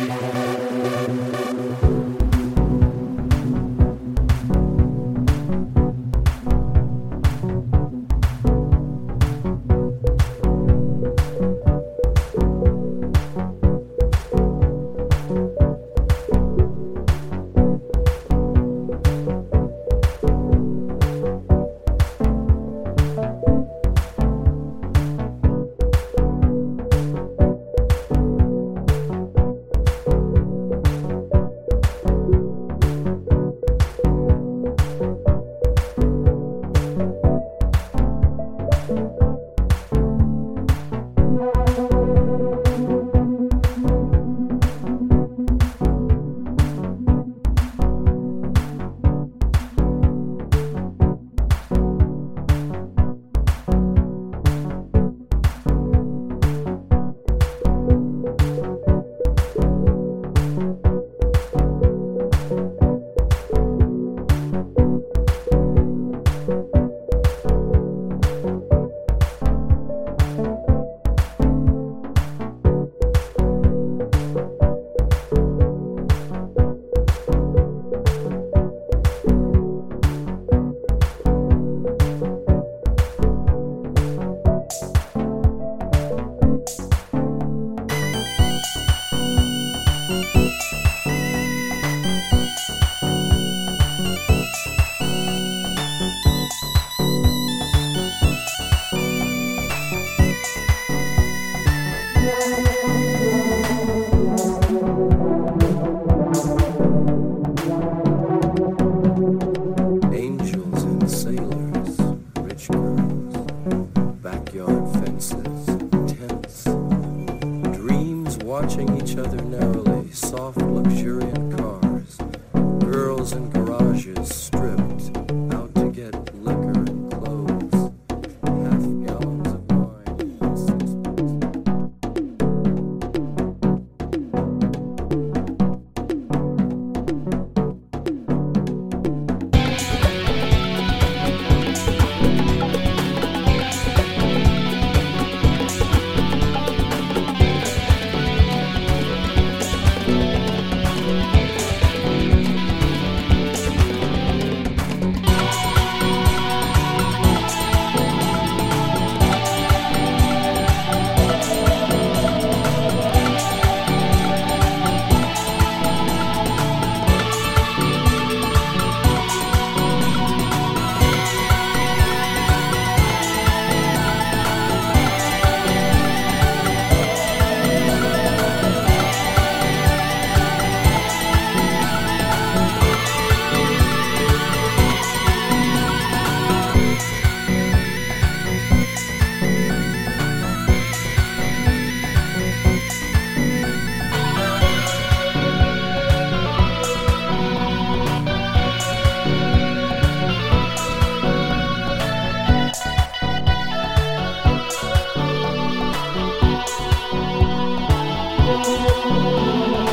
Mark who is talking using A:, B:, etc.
A: Angels and sailors, rich girls, backyard fences, tents, dreams watching each other narrowly, soft, luxuriant cars, girls in garages, Música